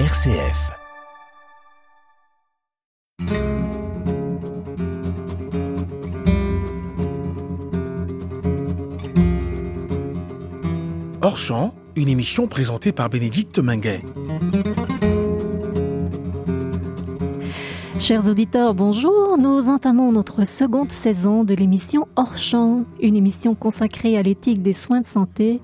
RCF. Hors champ, une émission présentée par Bénédicte Minguet. Chers auditeurs, bonjour. Nous entamons notre seconde saison de l'émission Hors champ, une émission consacrée à l'éthique des soins de santé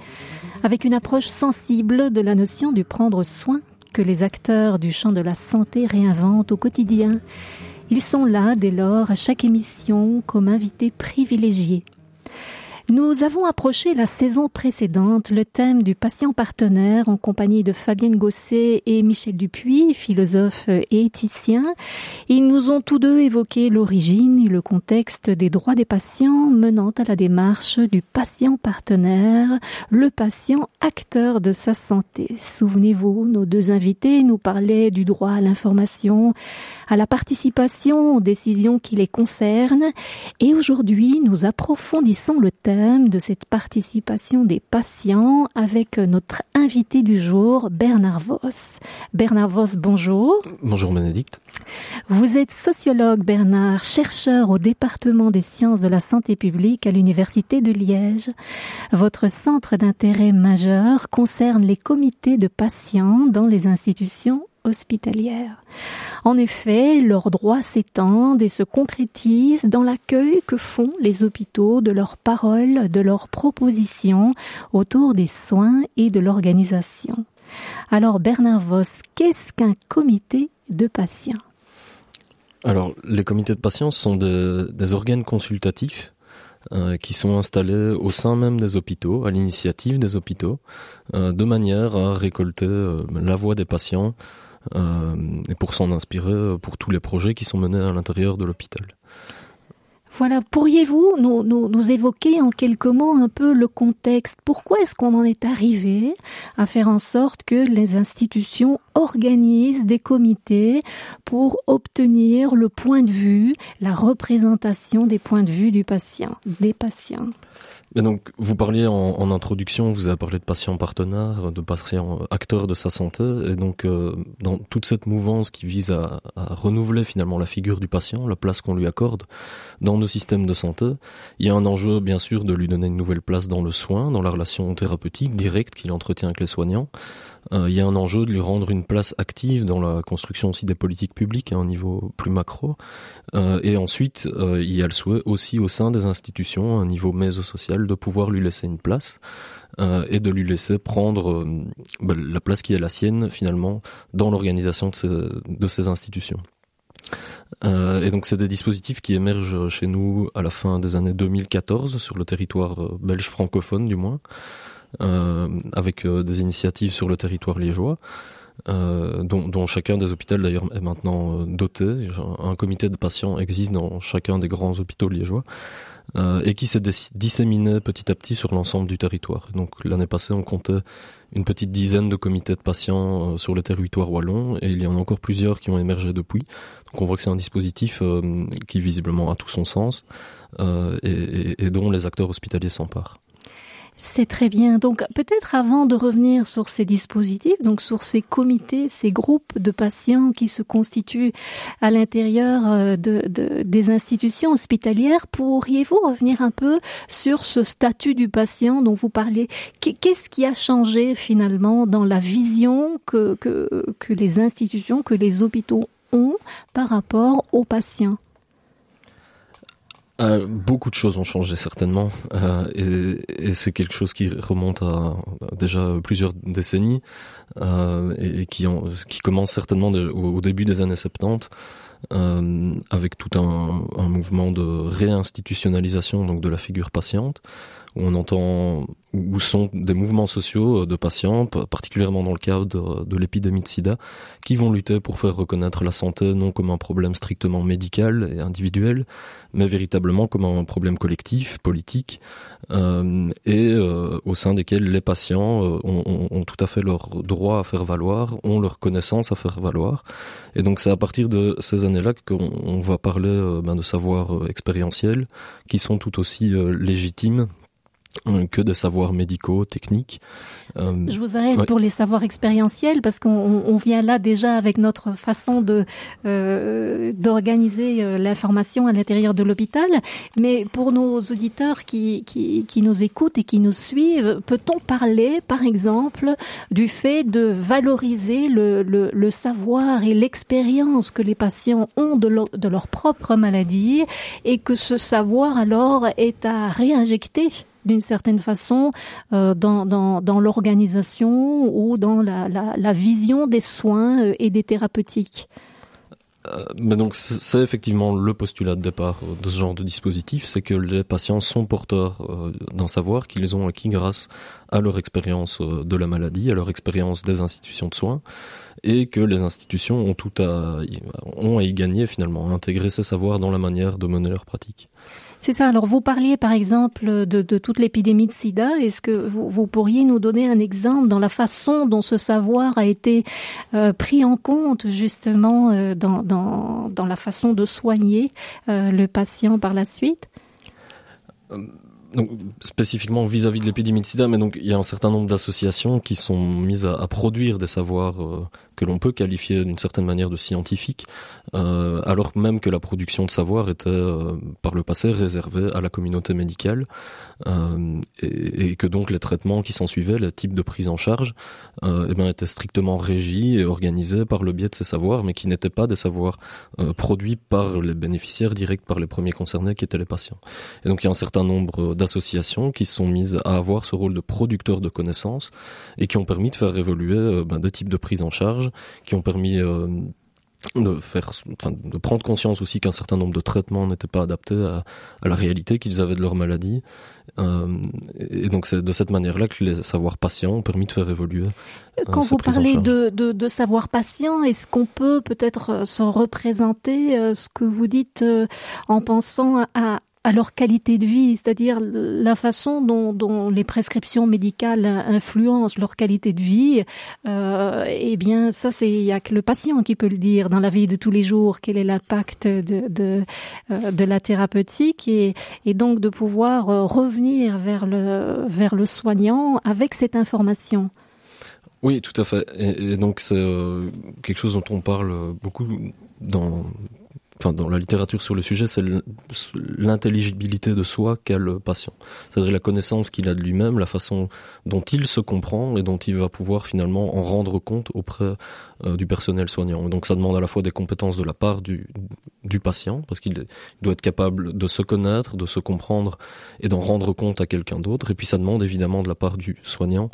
avec une approche sensible de la notion du prendre soin que les acteurs du champ de la santé réinventent au quotidien. Ils sont là dès lors à chaque émission comme invités privilégiés. Nous avons approché la saison précédente le thème du patient partenaire en compagnie de Fabienne Gosset et Michel Dupuis, philosophe et éthicien. Ils nous ont tous deux évoqué l'origine et le contexte des droits des patients menant à la démarche du patient partenaire, le patient acteur de sa santé. Souvenez-vous, nos deux invités nous parlaient du droit à l'information, à la participation aux décisions qui les concernent et aujourd'hui nous approfondissons le thème de cette participation des patients avec notre invité du jour, Bernard Voss. Bernard Voss, bonjour. Bonjour Bénédicte. Vous êtes sociologue, Bernard, chercheur au département des sciences de la santé publique à l'Université de Liège. Votre centre d'intérêt majeur concerne les comités de patients dans les institutions hospitalières. En effet, leurs droits s'étendent et se concrétisent dans l'accueil que font les hôpitaux de leurs paroles, de leurs propositions autour des soins et de l'organisation. Alors Bernard Voss, qu'est-ce qu'un comité de patients? Alors, les comités de patients sont des organes consultatifs euh, qui sont installés au sein même des hôpitaux, à l'initiative des hôpitaux, euh, de manière à récolter euh, la voix des patients et pour s'en inspirer pour tous les projets qui sont menés à l'intérieur de l'hôpital. Voilà, pourriez-vous nous, évoquer en quelques mots un peu le contexte? Pourquoi est-ce qu'on en est arrivé à faire en sorte que les institutions organisent des comités pour obtenir le point de vue, la représentation des points de vue du patient, des patients et donc, vous parliez en, introduction, vous avez parlé de patients partenaires, de patients acteurs de sa santé, et donc euh, dans toute cette mouvance qui vise à, renouveler finalement la figure du patient, la place qu'on lui accorde dans nos systèmes de santé, il y a un enjeu bien sûr de lui donner une nouvelle place dans le soin, dans la relation thérapeutique directe qu'il entretient avec les soignants. Euh, il y a un enjeu de lui rendre une place active dans la construction aussi des politiques publiques à un niveau plus macro. Euh, et ensuite, euh, il y a le souhait aussi au sein des institutions, à un niveau mésosocial, de pouvoir lui laisser une place et de lui laisser prendre bah, la place qui est la sienne finalement dans l'organisation de ces, institutions. Et donc c'est des dispositifs qui émergent chez nous à la fin des années 2014 sur le territoire belge francophone du moins, avec euh, des initiatives sur le territoire liégeois. Euh, dont, chacun des hôpitaux d'ailleurs est maintenant doté. Un comité de patients existe dans chacun des grands hôpitaux liégeois euh, et qui s'est disséminé petit à petit sur l'ensemble du territoire. Donc l'année passée, on comptait une petite dizaine de comités de patients euh, sur le territoire wallon et il y en a encore plusieurs qui ont émergé depuis. Donc on voit que c'est un dispositif euh, qui visiblement a tout son sens et dont les acteurs hospitaliers s'emparent. C'est très bien. Donc peut-être avant de revenir sur ces dispositifs, donc sur ces comités, ces groupes de patients qui se constituent à l'intérieur euh, de, de, des institutions hospitalières, pourriez-vous revenir un peu sur ce statut du patient dont vous parlez? Qu'est-ce qui a changé finalement dans la vision que, que, que les institutions, que les hôpitaux ont par rapport aux patients? Euh, beaucoup de choses ont changé certainement. Euh, et, c'est quelque chose qui remonte à, déjà plusieurs décennies euh, et, qui, commence certainement au, début des années 70 euh, avec tout un, un, mouvement de réinstitutionnalisation donc de la figure patiente où on entend où sont des mouvements sociaux de patients, particulièrement dans le cadre de, l'épidémie de sida, qui vont lutter pour faire reconnaître la santé non comme un problème strictement médical et individuel, mais véritablement comme un problème collectif, politique, euh, et euh, au sein desquels les patients euh, ont, ont, tout à fait leur droit à faire valoir, ont leur connaissance à faire valoir. Et donc c'est à partir de ces années-là qu'on va parler euh, ben, de savoirs euh, expérientiels qui sont tout aussi légitimes que des savoirs médicaux, techniques. Euh, Je vous arrête pour les savoirs expérientiels parce qu'on vient là déjà avec notre façon de euh, d'organiser euh, l'information à l'intérieur de l'hôpital. Mais pour nos auditeurs qui, qui, qui nous écoutent et qui nous suivent, peut-on parler, par exemple, du fait de valoriser le, le, le savoir et l'expérience que les patients ont de leur, de leur propre maladie et que ce savoir alors est à réinjecter d'une certaine façon euh, dans, dans, l'organisation ou dans la, la, vision des soins euh, et des thérapeutiques. Euh, mais donc c'est effectivement le postulat de départ de ce genre de dispositif, c'est que les patients sont porteurs d'un savoir qu'ils ont acquis grâce à leur expérience de la maladie, à leur expérience des institutions de soins, et que les institutions ont tout à, ont à y gagner finalement, à intégrer ces savoirs dans la manière de mener leur pratique. C'est ça. Alors, vous parliez par exemple de, toute l'épidémie de sida. Est-ce que vous, pourriez nous donner un exemple dans la façon dont ce savoir a été euh, pris en compte justement euh, dans, la façon de soigner euh, le patient par la suite? Donc, spécifiquement vis-à-vis -vis de l'épidémie de sida, mais donc il y a un certain nombre d'associations qui sont mises à, produire des savoirs que l'on peut qualifier d'une certaine manière de scientifiques, euh, alors même que la production de savoir était euh, par le passé réservée à la communauté médicale euh, et, que donc les traitements qui s'en suivaient, les types de prise en charge, euh, eh bien, étaient strictement régis et organisés par le biais de ces savoirs, mais qui n'étaient pas des savoirs euh, produits par les bénéficiaires directs, par les premiers concernés qui étaient les patients. Et donc il y a un certain nombre d'associations qui sont mises à avoir ce rôle de producteur de connaissances et qui ont permis de faire évoluer euh, ben, des types de prise en charge qui ont permis euh, de faire, enfin, de prendre conscience aussi qu'un certain nombre de traitements n'étaient pas adaptés à, à la réalité qu'ils avaient de leur maladie. Euh, et donc c'est de cette manière-là que les savoirs patients ont permis de faire évoluer. Euh, Quand vous parlez de, de, de savoir patient, est-ce qu'on peut peut-être se représenter euh, ce que vous dites en pensant à, à leur qualité de vie, c'est-à-dire la façon dont, les prescriptions médicales influencent leur qualité de vie, euh, eh bien ça c'est il y a que le patient qui peut le dire dans la vie de tous les jours quel est l'impact de, de, euh, la thérapeutique et, et donc de pouvoir euh, revenir vers le vers le soignant avec cette information. Oui, tout à fait. Et, et donc c'est euh, quelque chose dont on parle beaucoup dans enfin dans la littérature sur le sujet, c'est l'intelligibilité de soi qu'a le patient. C'est-à-dire la connaissance qu'il a de lui-même, la façon dont il se comprend et dont il va pouvoir finalement en rendre compte auprès euh, du personnel soignant. Donc ça demande à la fois des compétences de la part du, du patient, parce qu'il doit être capable de se connaître, de se comprendre et d'en rendre compte à quelqu'un d'autre. Et puis ça demande évidemment de la part du soignant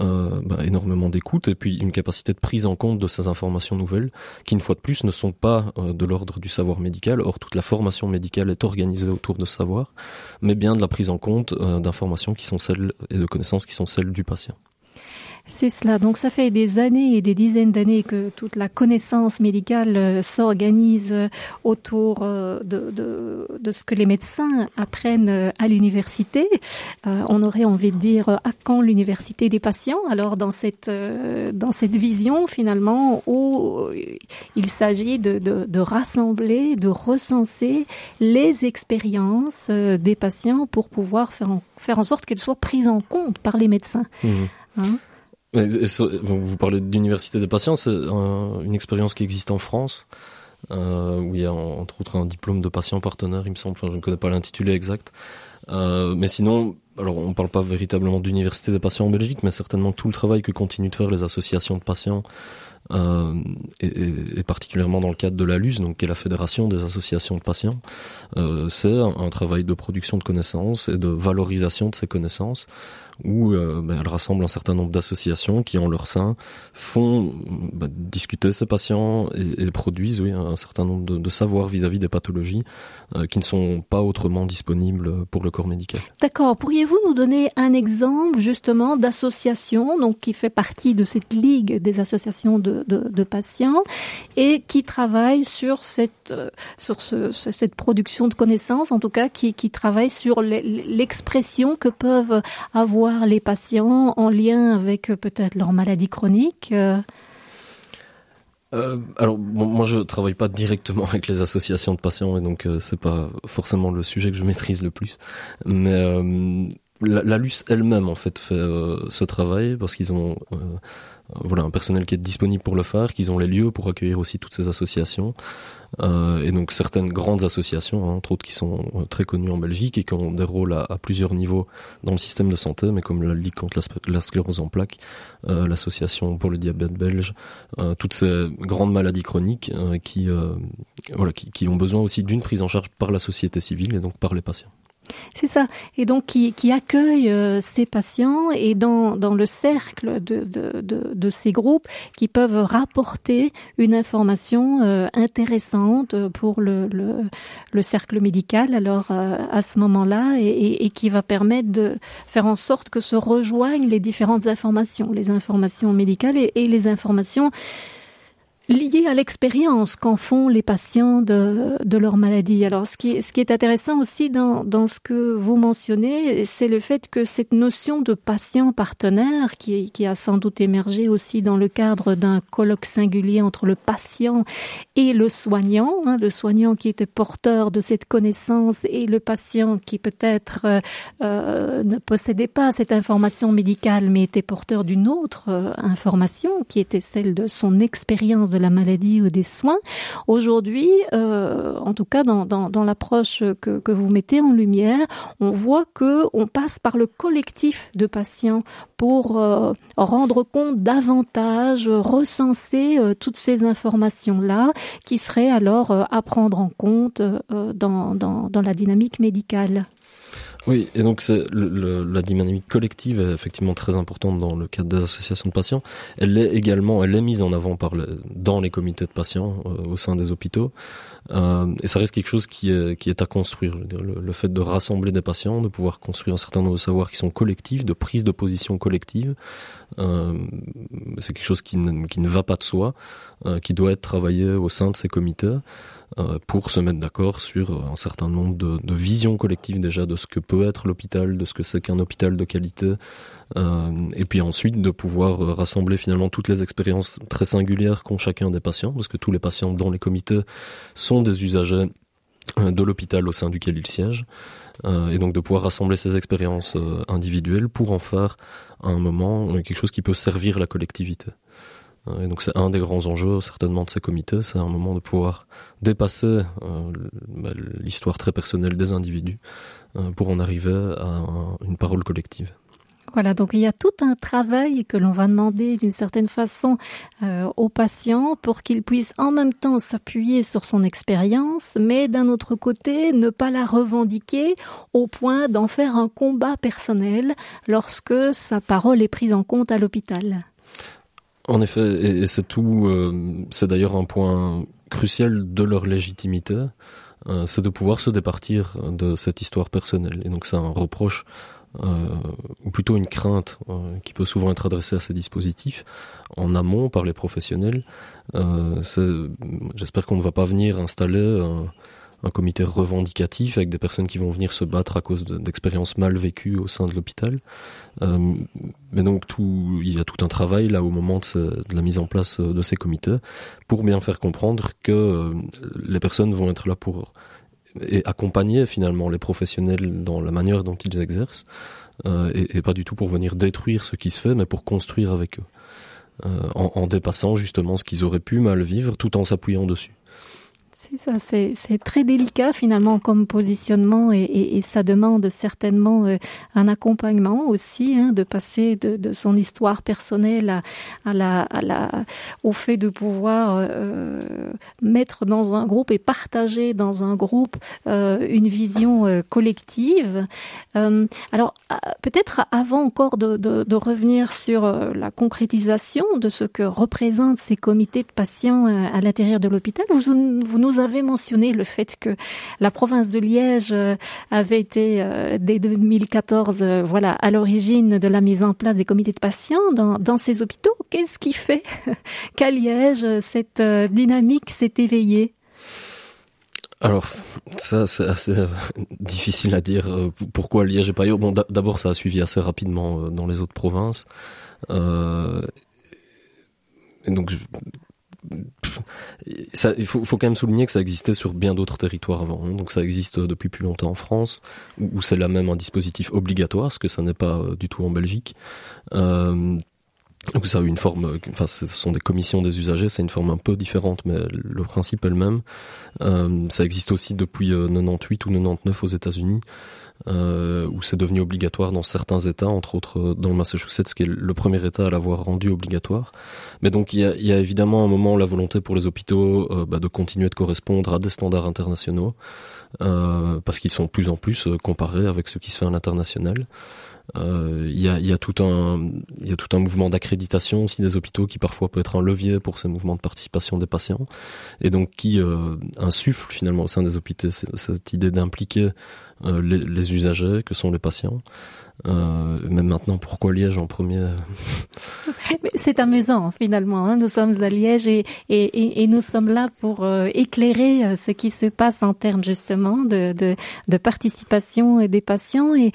euh, bah, énormément d'écoute et puis une capacité de prise en compte de ces informations nouvelles qui, une fois de plus, ne sont pas euh, de l'ordre du savoir médical. Or, toute la formation médicale est organisée autour de savoir, mais bien de la prise en compte euh, d'informations qui sont celles et de connaissances qui sont celles du patient. C'est cela. Donc ça fait des années et des dizaines d'années que toute la connaissance médicale euh, s'organise euh, autour euh, de, de, de, ce que les médecins apprennent à l'université. Euh, on aurait envie de dire à quand l'université des patients? Alors dans cette, dans cette vision finalement où il s'agit de, de, de rassembler, de recenser les expériences des patients pour pouvoir faire en, faire en sorte qu'elles soient prises en compte par les médecins. Mmh. Hein? Vous parlez d'université des patients, c'est une expérience qui existe en France, euh, où il y a entre autres un diplôme de patient partenaire, il me semble, je ne connais pas l'intitulé exact. Euh, mais sinon, alors on ne parle pas véritablement d'université des patients en Belgique, mais certainement tout le travail que continuent de faire les associations de patients, euh, et, particulièrement dans le cadre de la LUS, donc qui est la fédération des associations de patients, euh, c'est un, travail de production de connaissances et de valorisation de ces connaissances où euh, ben, elle rassemble un certain nombre d'associations qui, en leur sein, font ben, discuter ces patients et, produisent oui, un certain nombre de, savoirs vis-à-vis -vis des pathologies euh, qui ne sont pas autrement disponibles pour le corps médical. D'accord. Pourriez-vous nous donner un exemple justement d'association donc qui fait partie de cette ligue des associations de, patients et qui travaille sur cette euh, sur ce, cette production de connaissances, en tout cas qui travaille sur l'expression que peuvent avoir les patients en lien avec euh, peut-être leur maladie chronique euh... Euh, alors moi je travaille pas directement avec les associations de patients et donc euh, c'est pas forcément le sujet que je maîtrise le plus. Mais la, la LUS elle-même en fait fait ce travail parce qu'ils ont voilà un personnel qui est disponible pour le faire, qu'ils ont les lieux pour accueillir aussi toutes ces associations. Euh, et donc certaines grandes associations, hein, entre autres qui sont euh, très connues en Belgique et qui ont des rôles à, plusieurs niveaux dans le système de santé, mais comme la Ligue contre la, sclérose en plaques, euh, l'association pour le diabète belge, euh, toutes ces grandes maladies chroniques euh, qui ont besoin aussi d'une prise en charge par la société civile et donc par les patients. C'est ça. Et donc qui, qui accueille euh, ces patients et dans, dans le cercle de, de, de, de, ces groupes qui peuvent rapporter une information euh, intéressante pour le, le, le, cercle médical alors euh, à ce moment-là et, et, et, qui va permettre de faire en sorte que se rejoignent les différentes informations, les informations médicales et, et les informations lié à l'expérience qu'en font les patients de, de leur maladie. Alors, ce qui, ce qui est intéressant aussi dans, dans ce que vous mentionnez, c'est le fait que cette notion de patient partenaire, qui, qui a sans doute émergé aussi dans le cadre d'un colloque singulier entre le patient et le soignant, hein, le soignant qui était porteur de cette connaissance et le patient qui peut-être euh, euh ne possédait pas cette information médicale, mais était porteur d'une autre euh, information, qui était celle de son expérience de la maladie ou des soins. Aujourd'hui, euh, en tout cas dans, l'approche que, vous mettez en lumière, on voit que on passe par le collectif de patients pour euh, rendre compte davantage, recenser euh, toutes ces informations-là qui seraient alors à prendre en compte dans la dynamique médicale. Oui, et donc c'est la dynamique collective est effectivement très importante dans le cadre des associations de patients. Elle est également, elle est mise en avant par le, dans les comités de patients euh, au sein des hôpitaux. Euh, et ça reste quelque chose qui est, qui est à construire. Le, le, fait de rassembler des patients, de pouvoir construire un certain nombre de savoirs qui sont collectifs, de prise de position collective, euh, c'est quelque chose qui ne, qui ne va pas de soi, euh, qui doit être travaillé au sein de ces comités. Euh, pour se mettre d'accord sur un certain nombre de, visions collectives déjà de ce que peut être l'hôpital, de ce que c'est qu'un hôpital de qualité, euh, et puis ensuite de pouvoir rassembler finalement toutes les expériences très singulières qu'ont chacun des patients, parce que tous les patients dans les comités sont des usagers euh, de l'hôpital au sein duquel ils siègent, euh, et donc de pouvoir rassembler ces expériences euh, individuelles pour en faire à un moment quelque chose qui peut servir la collectivité. Donc c'est un des grands enjeux certainement de ces comités, c'est un moment de pouvoir dépasser euh, l'histoire très personnelle des individus euh, pour en arriver à un, une parole collective. Voilà, donc il y a tout un travail que l'on va demander d'une certaine façon euh, aux patients pour qu'il puisse en même temps s'appuyer sur son expérience, mais d'un autre côté ne pas la revendiquer au point d'en faire un combat personnel lorsque sa parole est prise en compte à l'hôpital. En effet, et, c'est tout. Euh, c'est d'ailleurs un point crucial de leur légitimité, euh, c'est de pouvoir se départir de cette histoire personnelle. Et donc c'est un reproche, euh, ou plutôt une crainte, euh, qui peut souvent être adressée à ces dispositifs en amont par les professionnels. Euh, J'espère qu'on ne va pas venir installer un, comité revendicatif avec des personnes qui vont venir se battre à cause d'expériences de, mal vécues au sein de l'hôpital. Euh, mais donc tout, il y a tout un travail là au moment de, ce, de la mise en place de ces comités pour bien faire comprendre que euh, les personnes vont être là pour accompagner finalement les professionnels dans la manière dont ils exercent euh, et, pas du tout pour venir détruire ce qui se fait mais pour construire avec eux euh, en dépassant justement ce qu'ils auraient pu mal vivre tout en s'appuyant dessus c'est ça, c'est très délicat finalement comme positionnement et, et, et ça demande certainement euh, un accompagnement aussi hein, de passer de, de son histoire personnelle à, à la, à la, au fait de pouvoir euh, mettre dans un groupe et partager dans un groupe euh, une vision euh, collective. Euh, alors euh, peut-être avant encore de, de, de revenir sur la concrétisation de ce que représentent ces comités de patients à l'intérieur de l'hôpital, vous, vous nous avez mentionné le fait que la province de Liège euh, avait été euh, dès 2014 euh, voilà à l'origine de la mise en place des comités de patients dans, ces hôpitaux qu'est-ce qui fait qu'à Liège cette dynamique s'est éveillée? Alors ça c'est assez difficile à dire pourquoi Liège et ailleurs. Bon d'abord ça a suivi assez rapidement dans les autres provinces. Donc ça, il faut, faut, quand même souligner que ça existait sur bien d'autres territoires avant. Hein. Donc ça existe depuis plus longtemps en France, où, c'est là même un dispositif obligatoire, ce que ça n'est pas euh, du tout en Belgique. Euh, donc ça a une forme, enfin ce sont des commissions des usagers, c'est une forme un peu différente, mais le principe est le même. Euh, ça existe aussi depuis 98 ou 99 aux États-Unis euh, où c'est devenu obligatoire dans certains États, entre autres euh, dans le Massachusetts, qui est le premier État à l'avoir rendu obligatoire. Mais donc il y a, y a évidemment un moment la volonté pour les hôpitaux euh, bah, de continuer de correspondre à des standards internationaux, euh, parce qu'ils sont plus en plus euh, comparés avec ce qui se fait à l'international. Il y, a, y, a, tout un, il y a tout un mouvement d'accréditation aussi des hôpitaux qui parfois peut être un levier pour ces mouvements de participation des patients et donc qui insuffle finalement au sein des hôpitaux cette idée d'impliquer les, les, usagers que sont les patients euh, même maintenant, pourquoi Liège en premier C'est amusant finalement. Hein. Nous sommes à Liège et, et, nous sommes là pour euh, éclairer euh, ce qui se passe en termes justement de, de, participation des patients et,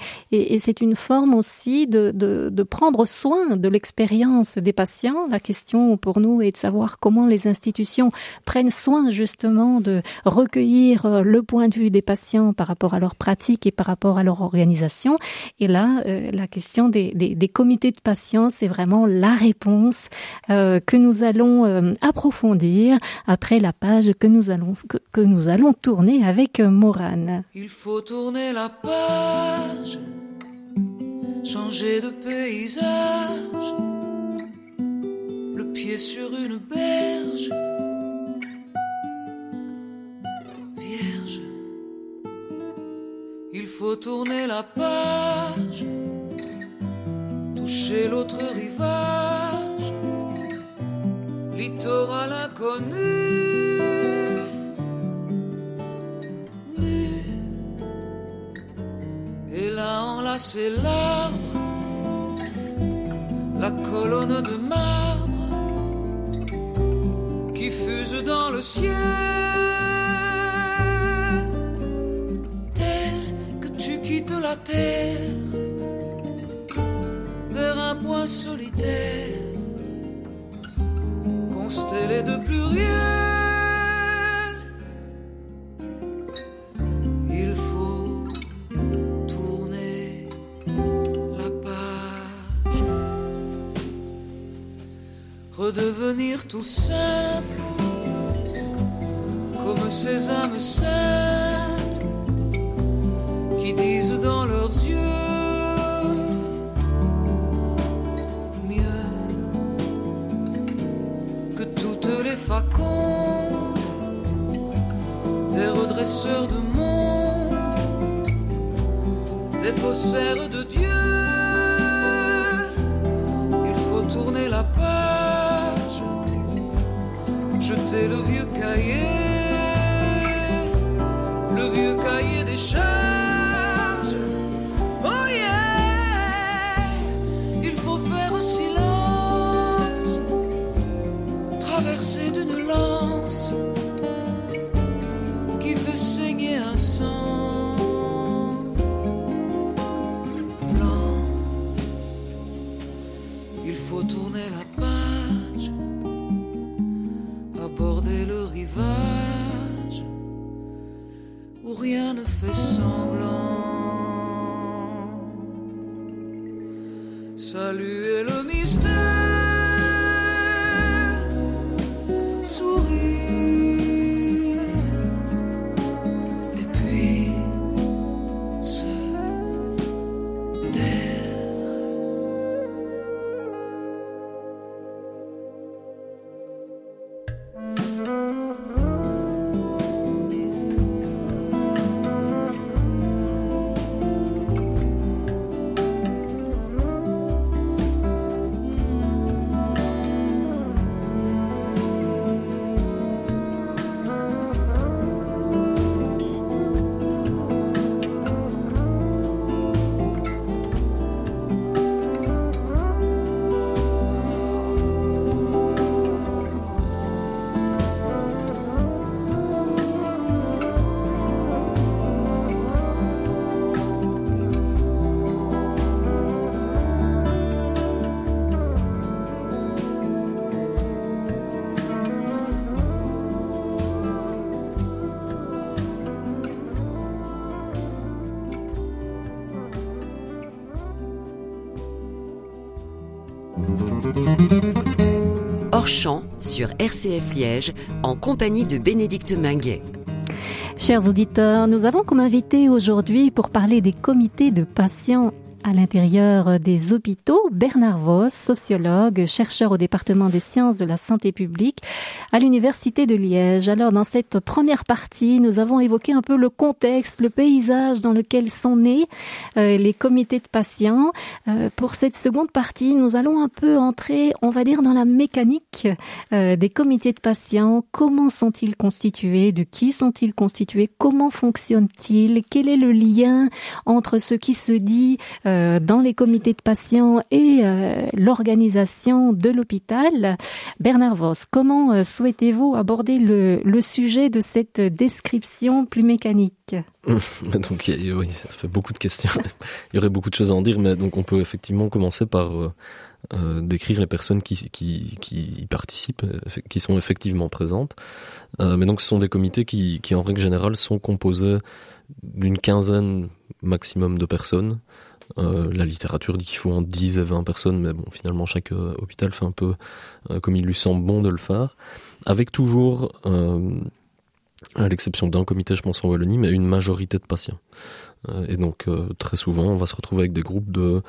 c'est une forme aussi de, de, de prendre soin de l'expérience des patients. La question pour nous est de savoir comment les institutions prennent soin justement de recueillir euh, le point de vue des patients par rapport à leur pratique et par rapport à leur organisation. Et là, euh, la question des, des, comités de patience est vraiment la réponse euh, que nous allons euh, approfondir après la page que nous allons que, que nous allons tourner avec Morane. Il faut tourner la page, changer de paysage, le pied sur une berge. Il faut tourner la page, toucher l'autre rivage, littoral inconnu. Nu. Et là enlacer l'arbre, la colonne de marbre qui fuse dans le ciel. Vers un point solitaire, constellé de pluriel. Il faut tourner la page, redevenir tout simple, comme ces âmes saintes redresseurs de monde des faussaires faut tourner la page, aborder le rivage où rien ne fait semblant. Saluer le RCF Liège en compagnie de Bénédicte Minguet. Chers auditeurs, nous avons comme invité aujourd'hui pour parler des comités de patients à l'intérieur des hôpitaux, Bernard Voss, sociologue, chercheur au département des sciences de la santé publique à l'Université de Liège. Alors, dans cette première partie, nous avons évoqué un peu le contexte, le paysage dans lequel sont nés euh, les comités de patients. Euh, pour cette seconde partie, nous allons un peu entrer, on va dire, dans la mécanique euh, des comités de patients. Comment sont-ils constitués? De qui sont-ils constitués? Comment fonctionnent-ils? Quel est le lien entre ce qui se dit dans les comités de patients et euh, l'organisation de l'hôpital. Bernard Voss, comment euh, souhaitez-vous aborder le, sujet de cette description plus mécanique? Donc oui, ça fait beaucoup de questions. Il y aurait beaucoup de choses à en dire, mais donc on peut effectivement commencer par euh, décrire les personnes qui, y participent, qui sont effectivement présentes. Mais donc ce sont des comités qui en règle générale sont composés d'une quinzaine maximum de personnes euh, la littérature dit qu'il faut en 10 et 20 personnes, mais bon, finalement, chaque euh, hôpital fait un peu euh, comme il lui semble bon de le faire, avec toujours, à l'exception d'un comité, je pense en Wallonie, mais une majorité de patients. et donc, très souvent, on va se retrouver avec des groupes de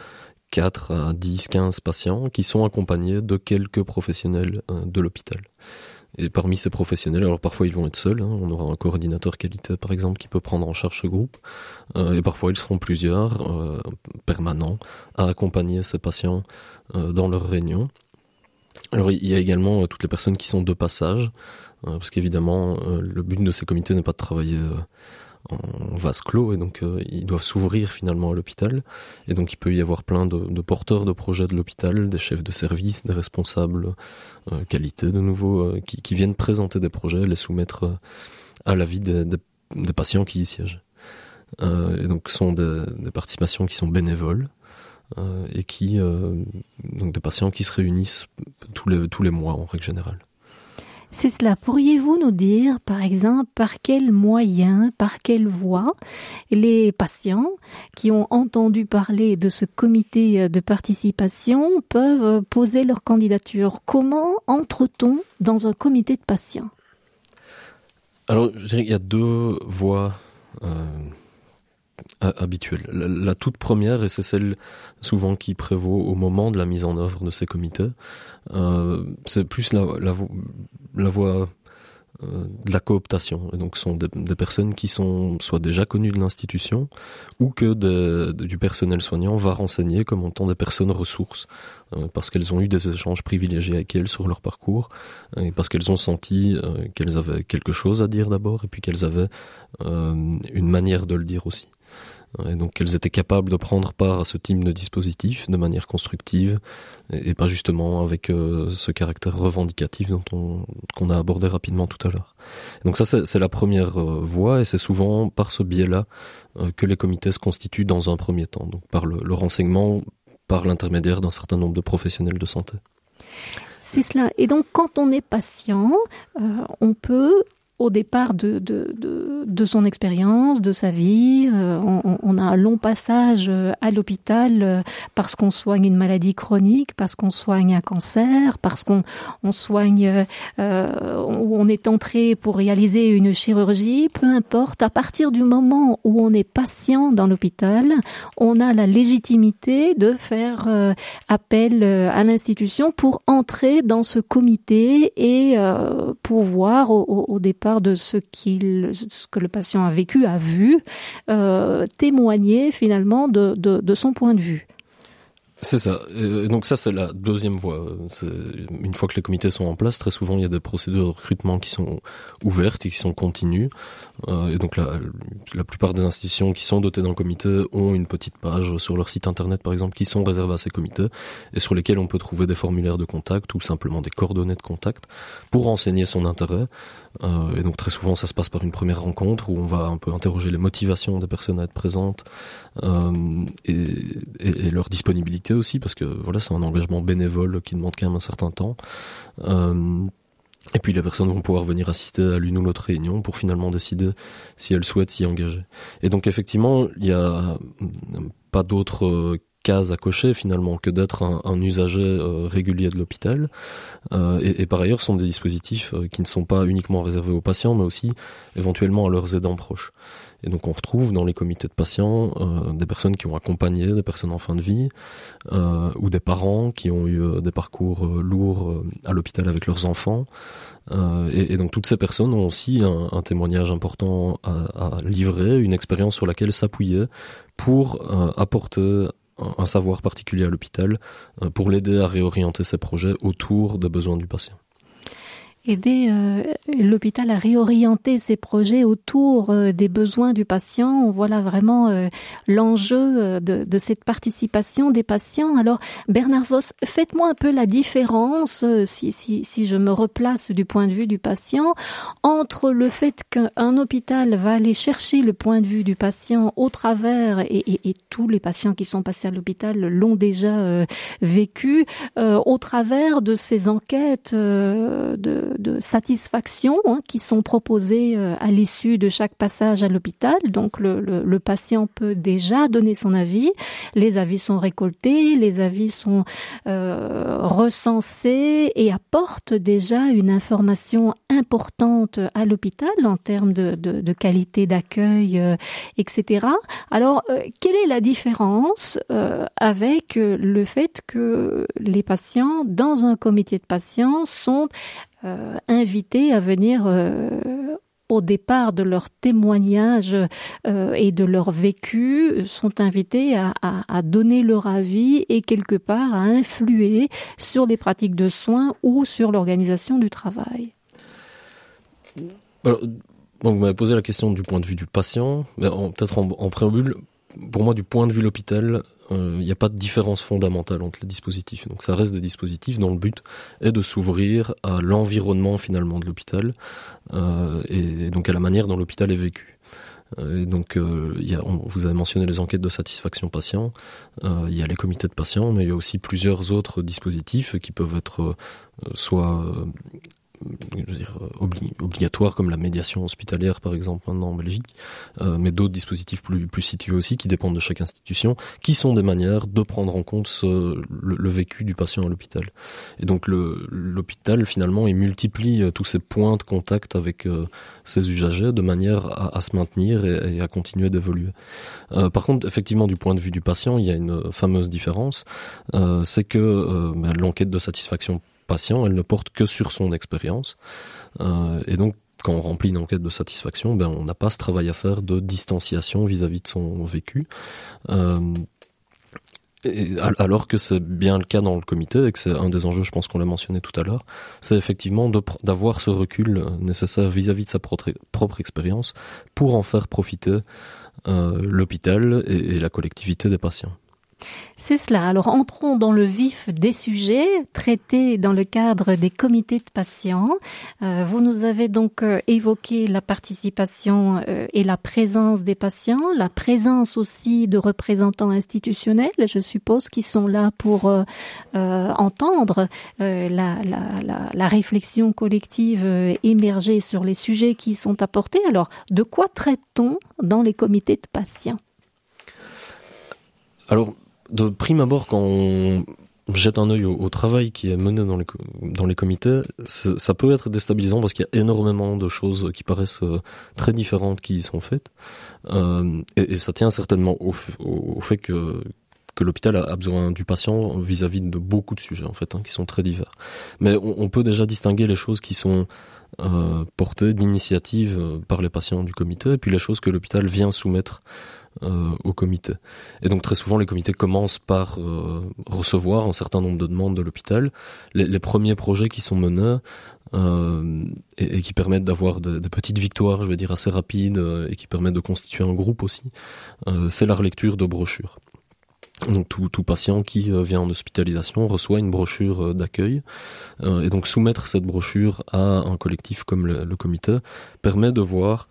4 à 10, 15 patients qui sont accompagnés de quelques professionnels de l'hôpital. Et parmi ces professionnels, alors parfois ils vont être seuls, hein, on aura un coordinateur qualité par exemple qui peut prendre en charge ce groupe, euh, et parfois ils seront plusieurs, euh, permanents, à accompagner ces patients euh, dans leurs réunions. Alors il y a également toutes les personnes qui sont de passage, parce qu'évidemment le but de ces comités n'est pas de travailler en vase clos et donc euh, ils doivent s'ouvrir finalement à l'hôpital et donc il peut y avoir plein de, porteurs de projets de l'hôpital, des chefs de service, des responsables euh, qualité de nouveau euh, qui, viennent présenter des projets, les soumettre euh, à l'avis des, des, des, patients qui y siègent. et donc ce sont des, des, participations qui sont bénévoles et qui donc des patients qui se réunissent tous les tous les mois en règle générale. C'est cela. Pourriez-vous nous dire, par exemple, par quels moyens, par quelle voie les patients qui ont entendu parler de ce comité de participation peuvent poser leur candidature? Comment entre-t-on dans un comité de patients? Alors, je dirais qu'il y a deux voies. Euh habituelle. La, toute première, et c'est celle souvent qui prévaut au moment de la mise en œuvre de ces comités, euh, c'est plus la, la, la voie euh, de la cooptation. Et donc, ce sont des, des, personnes qui sont soit déjà connues de l'institution ou que de, de, du personnel soignant va renseigner comme étant des personnes ressources euh, parce qu'elles ont eu des échanges privilégiés avec elles sur leur parcours et parce qu'elles ont senti euh, qu'elles avaient quelque chose à dire d'abord et puis qu'elles avaient euh, une manière de le dire aussi et donc qu'elles étaient capables de prendre part à ce type de dispositif de manière constructive et, pas justement avec euh, ce caractère revendicatif dont on qu'on a abordé rapidement tout à l'heure. Donc ça c'est la première euh, voie et c'est souvent par ce biais-là euh, que les comités se constituent dans un premier temps, donc par le, renseignement par l'intermédiaire d'un certain nombre de professionnels de santé. C'est cela. Et donc, quand on est patient, on peut au départ de, de, de, de son expérience, de sa vie. Euh, on, on, a un long passage euh, à l'hôpital euh, parce qu'on soigne une maladie chronique, parce qu'on soigne un cancer, parce qu'on on soigne, euh, on est entré pour réaliser une chirurgie, peu importe. À partir du moment où on est patient dans l'hôpital, on a la légitimité de faire euh, appel à l'institution pour entrer dans ce comité et euh, pour voir au, au, au départ de ce, qu'il, ce que le patient a vécu, a vu, euh, témoigner finalement de, de, son point de vue. C'est ça. Donc ça, c'est la deuxième voie. Une fois que les comités sont en place, très souvent, il y a des procédures de recrutement qui sont ouvertes et qui sont continues. Euh, et donc la, la plupart des institutions qui sont dotées d'un comité ont une petite page sur leur site internet, par exemple, qui sont réservées à ces comités et sur lesquels on peut trouver des formulaires de contact ou simplement des coordonnées de contact pour renseigner son intérêt. Euh, et donc très souvent, ça se passe par une première rencontre où on va un peu interroger les motivations des personnes à être présentes euh, et, leur disponibilité aussi parce que voilà c'est un engagement bénévole qui demande quand même un certain temps. Euh, et puis les personnes vont pouvoir venir assister à l'une ou l'autre réunion pour finalement décider si elles souhaitent s'y engager. Et donc effectivement il y a pas d'autres à cocher finalement que d'être un, usager régulier de l'hôpital. Et, et, par ailleurs, sont des dispositifs qui ne sont pas uniquement réservés aux patients, mais aussi éventuellement à leurs aidants proches. Et donc on retrouve dans les comités de patients euh, des personnes qui ont accompagné des personnes en fin de vie euh, ou des parents qui ont eu euh, des parcours lourds à l'hôpital avec leurs enfants. Et, donc toutes ces personnes ont aussi un, un témoignage important à, à, livrer, une expérience sur laquelle s'appuyer pour apporter un savoir particulier à l'hôpital pour l'aider à réorienter ses projets autour des besoins du patient aider euh, l'hôpital à réorienter ses projets autour euh, des besoins du patient. Voilà vraiment euh, l'enjeu de, de, cette participation des patients. Alors, Bernard Voss, faites-moi un peu la différence, si, si, si je me replace du point de vue du patient, entre le fait qu'un hôpital va aller chercher le point de vue du patient au travers, et, et, et tous les patients qui sont passés à l'hôpital l'ont déjà vécu, au travers de ces enquêtes de de satisfaction hein, qui sont proposées euh, à l'issue de chaque passage à l'hôpital. Donc le, le, le, patient peut déjà donner son avis. Les avis sont récoltés, les avis sont euh, recensés et apportent déjà une information importante à l'hôpital en termes de, de, de qualité d'accueil, euh, etc. Alors, euh, quelle est la différence euh, avec le fait que les patients, dans un comité de patients, sont euh, invités à venir euh, au départ de leur témoignage euh, et de leur vécu, sont invités à, donner leur avis et quelque part à influer sur les pratiques de soins ou sur l'organisation du travail. Vous m'avez posé la question du point de vue du patient, peut-être en préambule, pour moi, du point de vue de l'hôpital, il euh, n'y a pas de différence fondamentale entre les dispositifs. Donc ça reste des dispositifs dont le but est de s'ouvrir à l'environnement finalement de l'hôpital euh, et donc à la manière dont l'hôpital est vécu. Euh, et donc, vous avez mentionné les enquêtes de satisfaction patient, il y a les comités de patients, mais il y a aussi plusieurs autres dispositifs qui peuvent être soit je veux dire, obli obligatoire comme la médiation hospitalière par exemple maintenant en Belgique, euh, mais d'autres dispositifs plus, plus situés aussi qui dépendent de chaque institution, qui sont des manières de prendre en compte le, vécu du patient à l'hôpital. Et donc l'hôpital finalement il multiplie euh, tous ces points de contact avec euh, ses usagers de manière à, se maintenir et, à continuer d'évoluer. Euh, par contre effectivement du point de vue du patient il y a une fameuse différence, euh, c'est que euh, ben, l'enquête de satisfaction patient, elle ne porte que sur son expérience. Euh, et donc, quand on remplit une enquête de satisfaction, ben, on n'a pas ce travail à faire de distanciation vis-à-vis -vis de son vécu. Euh, alors que c'est bien le cas dans le comité et que c'est un des enjeux, je pense qu'on l'a mentionné tout à l'heure, c'est effectivement d'avoir ce recul nécessaire vis-à-vis -vis de sa propre, expérience pour en faire profiter euh, l'hôpital et la collectivité des patients. C'est cela. Alors entrons dans le vif des sujets traités dans le cadre des comités de patients. Euh, vous nous avez donc euh, évoqué la participation euh, et la présence des patients, la présence aussi de représentants institutionnels, je suppose, qui sont là pour entendre la, réflexion collective émerger sur les sujets qui sont apportés. Alors, de quoi traite-t-on dans les comités de patients? De prime abord, quand on jette un œil au, travail qui est mené dans les, dans les comités, ça peut être déstabilisant parce qu'il y a énormément de choses qui paraissent euh, très différentes qui y sont faites. Euh, et, ça tient certainement au, au, fait que que l'hôpital a besoin du patient vis-à-vis -vis de beaucoup de sujets en fait hein, qui sont très divers. Mais on, peut déjà distinguer les choses qui sont euh, portées d'initiative par les patients du comité et puis les choses que l'hôpital vient soumettre euh, au comité. Et donc très souvent les comités commencent par euh, recevoir un certain nombre de demandes de l'hôpital. Les, premiers projets qui sont menés euh, et, qui permettent d'avoir des de petites victoires, je vais dire assez rapides, et qui permettent de constituer un groupe aussi, c'est la relecture de brochures. Donc tout, tout patient qui vient en hospitalisation reçoit une brochure d'accueil et donc soumettre cette brochure à un collectif comme le comité permet de voir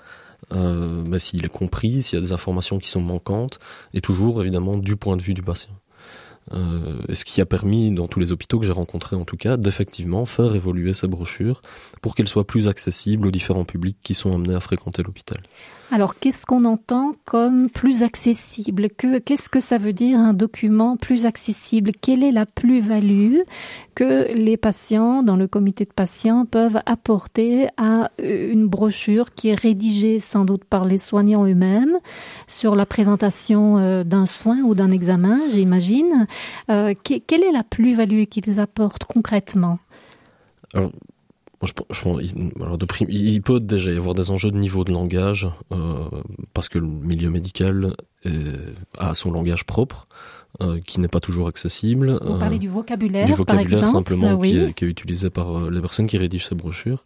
euh, s'il est compris, s'il y a des informations qui sont manquantes, et toujours évidemment du point de vue du patient. Euh, et ce qui a permis, dans tous les hôpitaux que j'ai rencontrés en tout cas, d'effectivement faire évoluer ces brochures pour qu'elles soient plus accessibles aux différents publics qui sont amenés à fréquenter l'hôpital. Alors, qu'est-ce qu'on entend comme plus accessible? Que, Qu'est-ce que ça veut dire un document plus accessible? Quelle est la plus-value que les patients, dans le comité de patients, peuvent apporter à une brochure qui est rédigée sans doute par les soignants eux-mêmes sur la présentation euh, d'un soin ou d'un examen, j'imagine. Euh, quelle est la plus-value qu'ils apportent concrètement? Je, je, alors de prime, il peut déjà y avoir des enjeux de niveau de langage euh, parce que le milieu médical est, a son langage propre euh, qui n'est pas toujours accessible. Vous parlez du vocabulaire, du vocabulaire par exemple. simplement Ah oui. qui, est, qui, est, utilisé par euh, les personnes qui rédigent ces brochures.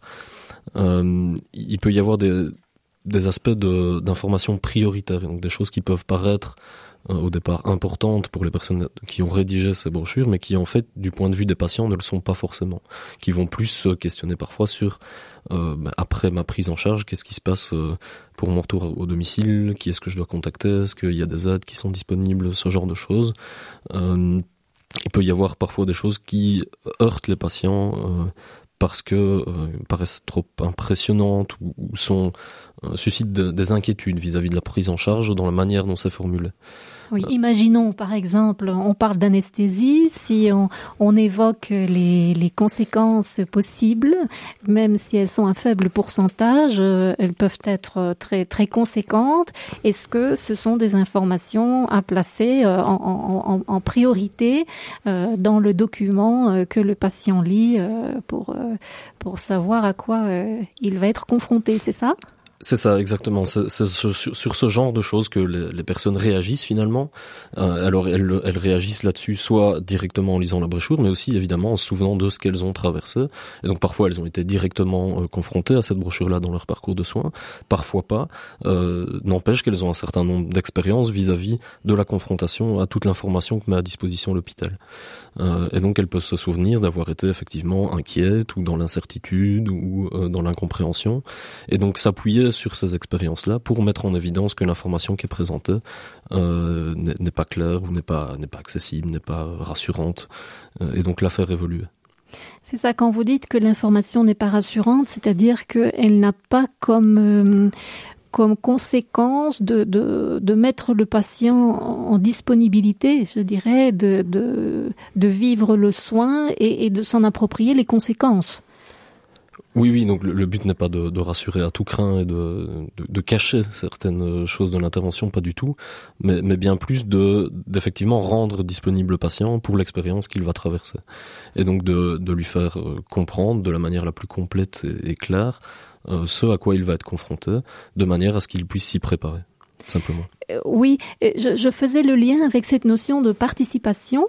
Euh, il peut y avoir des, des aspects d'information prioritaires, donc des choses qui peuvent paraître euh, au départ importantes pour les personnes qui ont rédigé ces brochures, mais qui en fait, du point de vue des patients, ne le sont pas forcément. Qui vont plus se questionner parfois sur euh, bah, après ma prise en charge, qu'est-ce qui se passe euh, pour mon retour au domicile, qui est-ce que je dois contacter, est-ce qu'il y a des aides qui sont disponibles, ce genre de choses. Euh, il peut y avoir parfois des choses qui heurtent les patients euh, parce que euh, paraissent trop impressionnantes ou, euh, suscitent de, des inquiétudes vis-à-vis -vis de la prise en charge dans la manière dont c'est formulé. Oui, imaginons par exemple, on parle d'anesthésie, si on, on évoque les, les, conséquences possibles, même si elles sont un faible pourcentage, euh, elles peuvent être très très conséquentes. Est-ce que ce sont des informations à placer euh, en, en, en priorité euh, dans le document que le patient lit pour pour savoir à quoi il va être confronté, c'est ça? C'est ça, exactement. C'est sur, sur, ce genre de choses que les, les personnes réagissent finalement. Euh, alors elles, elles réagissent là-dessus, soit directement en lisant la brochure, mais aussi évidemment en se souvenant de ce qu'elles ont traversé. Et donc parfois elles ont été directement euh, confrontées à cette brochure-là dans leur parcours de soins, parfois pas. Euh, N'empêche qu'elles ont un certain nombre d'expériences vis-à-vis de la confrontation à toute l'information que met à disposition l'hôpital. Euh, et donc elles peuvent se souvenir d'avoir été effectivement inquiètes ou dans l'incertitude ou euh, dans l'incompréhension. Et donc s'appuyer sur ces expériences-là pour mettre en évidence que l'information qui est présentée euh, n'est pas claire ou n'est pas n'est pas accessible, n'est pas rassurante, euh, et donc la faire évoluer. C'est ça quand vous dites que l'information n'est pas rassurante, c'est-à-dire qu'elle n'a pas comme euh, comme conséquence de, de, de, mettre le patient en disponibilité, je dirais, de, de, vivre le soin et, et de s'en approprier les conséquences. Oui, oui, donc le, but n'est pas de, rassurer à tout craint et de, de, cacher certaines choses de l'intervention, pas du tout, mais, mais bien plus de d'effectivement rendre disponible le patient pour l'expérience qu'il va traverser. Et donc de, de lui faire euh, comprendre de la manière la plus complète et, claire euh, ce à quoi il va être confronté, de manière à ce qu'il puisse s'y préparer, simplement. Euh, oui, je faisais le lien avec cette notion de participation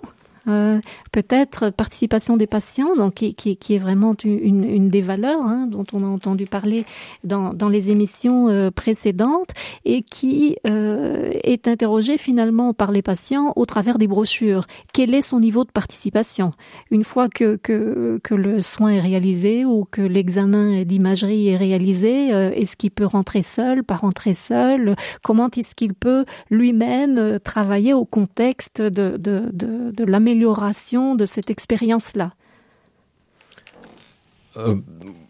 euh, peut-être participation des patients, donc qui, est vraiment une, des valeurs hein, dont on a entendu parler dans, les émissions euh, précédentes et qui euh, est interrogée finalement par les patients au travers des brochures. Quel est son niveau de participation? Une fois que, que, le soin est réalisé ou que l'examen d'imagerie est réalisé, est-ce qu'il peut rentrer seul, pas rentrer seul? Comment est-ce qu'il peut lui-même travailler au contexte de, de, de, de l'amélioration de cette expérience-là. Euh,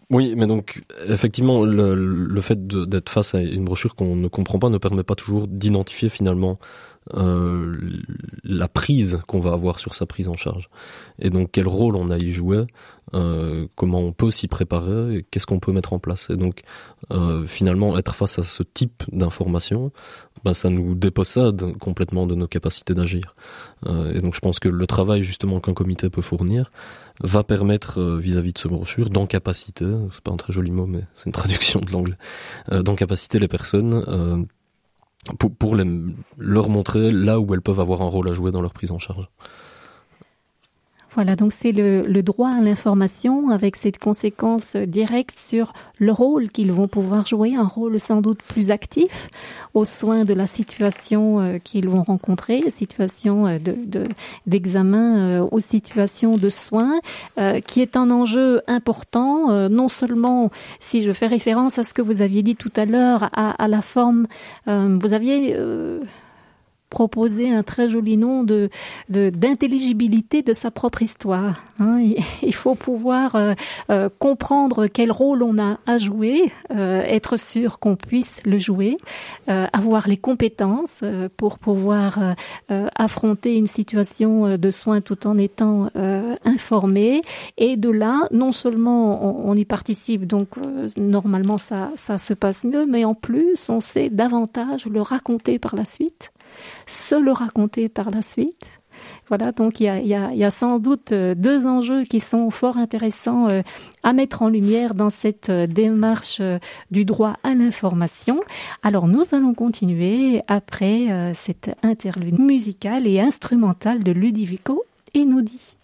Oui, mais donc effectivement, le fait d'être face à une brochure qu'on ne comprend pas ne permet pas toujours d'identifier finalement euh, la prise qu'on va avoir sur sa prise en charge. Et donc quel rôle on a y joué, euh, comment on peut s'y préparer, qu'est-ce qu'on peut mettre en place. Et donc euh, finalement être face à ce type d'information, ben, ça nous dépossède complètement de nos capacités d'agir. Euh, et donc je pense que le travail justement qu'un comité peut fournir va permettre euh, vis-à-vis -vis de ce brochure d'encapaciter, c'est pas un très joli mot mais c'est une traduction de l'anglais, d'encapaciter les personnes pour, pour les, leur montrer là où elles peuvent avoir un rôle à jouer dans leur prise en charge. Voilà, donc c'est le, le, droit à l'information avec cette conséquence directe sur le rôle qu'ils vont pouvoir jouer, un rôle sans doute plus actif aux soins de la situation euh, qu'ils vont rencontrer, situation d'examen de, de, euh, aux situations de soins, euh, qui est un enjeu important, euh, non seulement si je fais référence à ce que vous aviez dit tout à l'heure, à, à, la forme, euh, vous aviez proposer un très joli nom de d'intelligibilité de, sa propre histoire. Hein. Il, faut pouvoir euh, euh, comprendre quel rôle on a à jouer, euh, être sûr qu'on puisse le jouer, avoir les compétences pour pouvoir affronter une situation de soins tout en étant informé. Et de là, non seulement on, on y participe, donc normalement ça, ça se passe mieux, mais en plus on sait davantage le raconter par la suite se le raconter par la suite. Voilà, donc il y a, sans doute euh, deux enjeux qui sont fort intéressants euh, à mettre en lumière dans cette euh, démarche du droit à l'information. Alors nous allons continuer après cette interlude musicale et instrumentale de Ludovico Einaudi.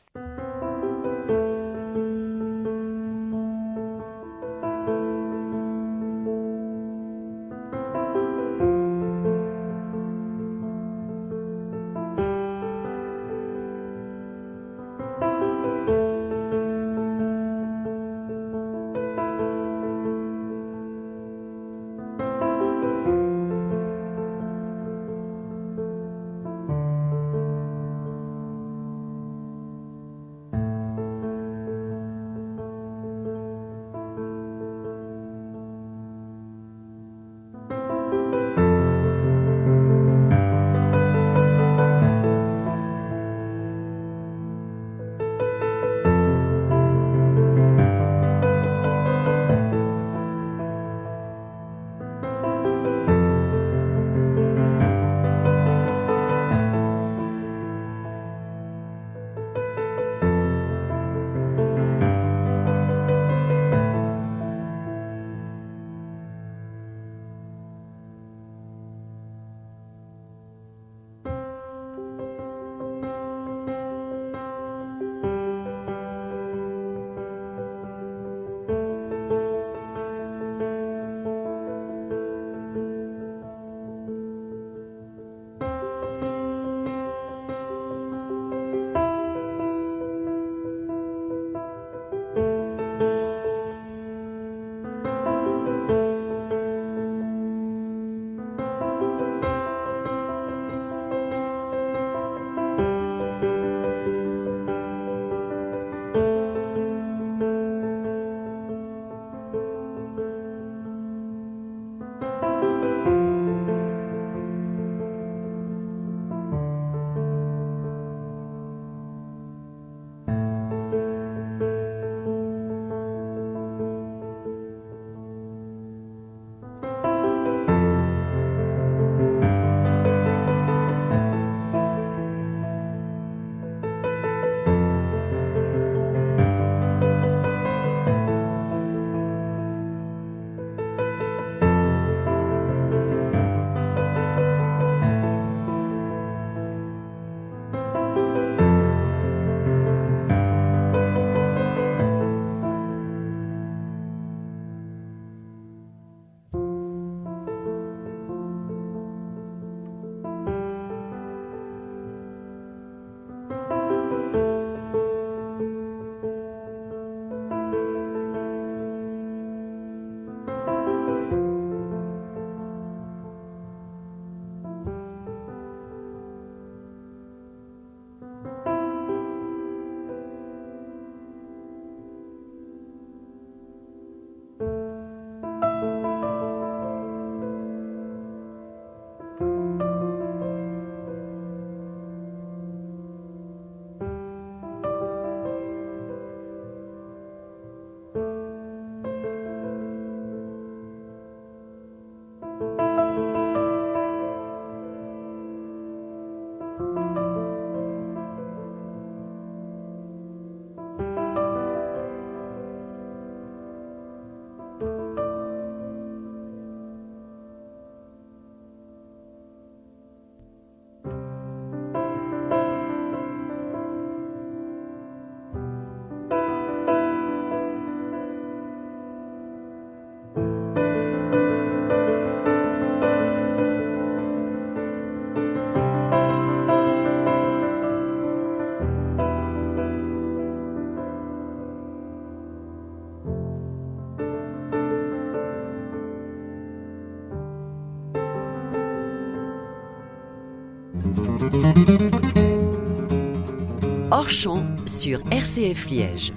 Sur RCF Liège.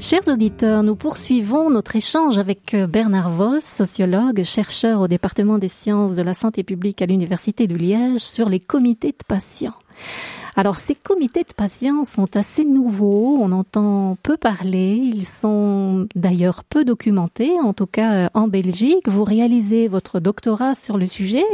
Chers auditeurs, nous poursuivons notre échange avec euh, Bernard Voss, sociologue, chercheur au département des sciences de la santé publique à l'Université de Liège sur les comités de patients. Alors ces comités de patients sont assez nouveaux, on entend peu parler, ils sont d'ailleurs peu documentés, en tout cas euh, en Belgique. Vous réalisez votre doctorat sur le sujet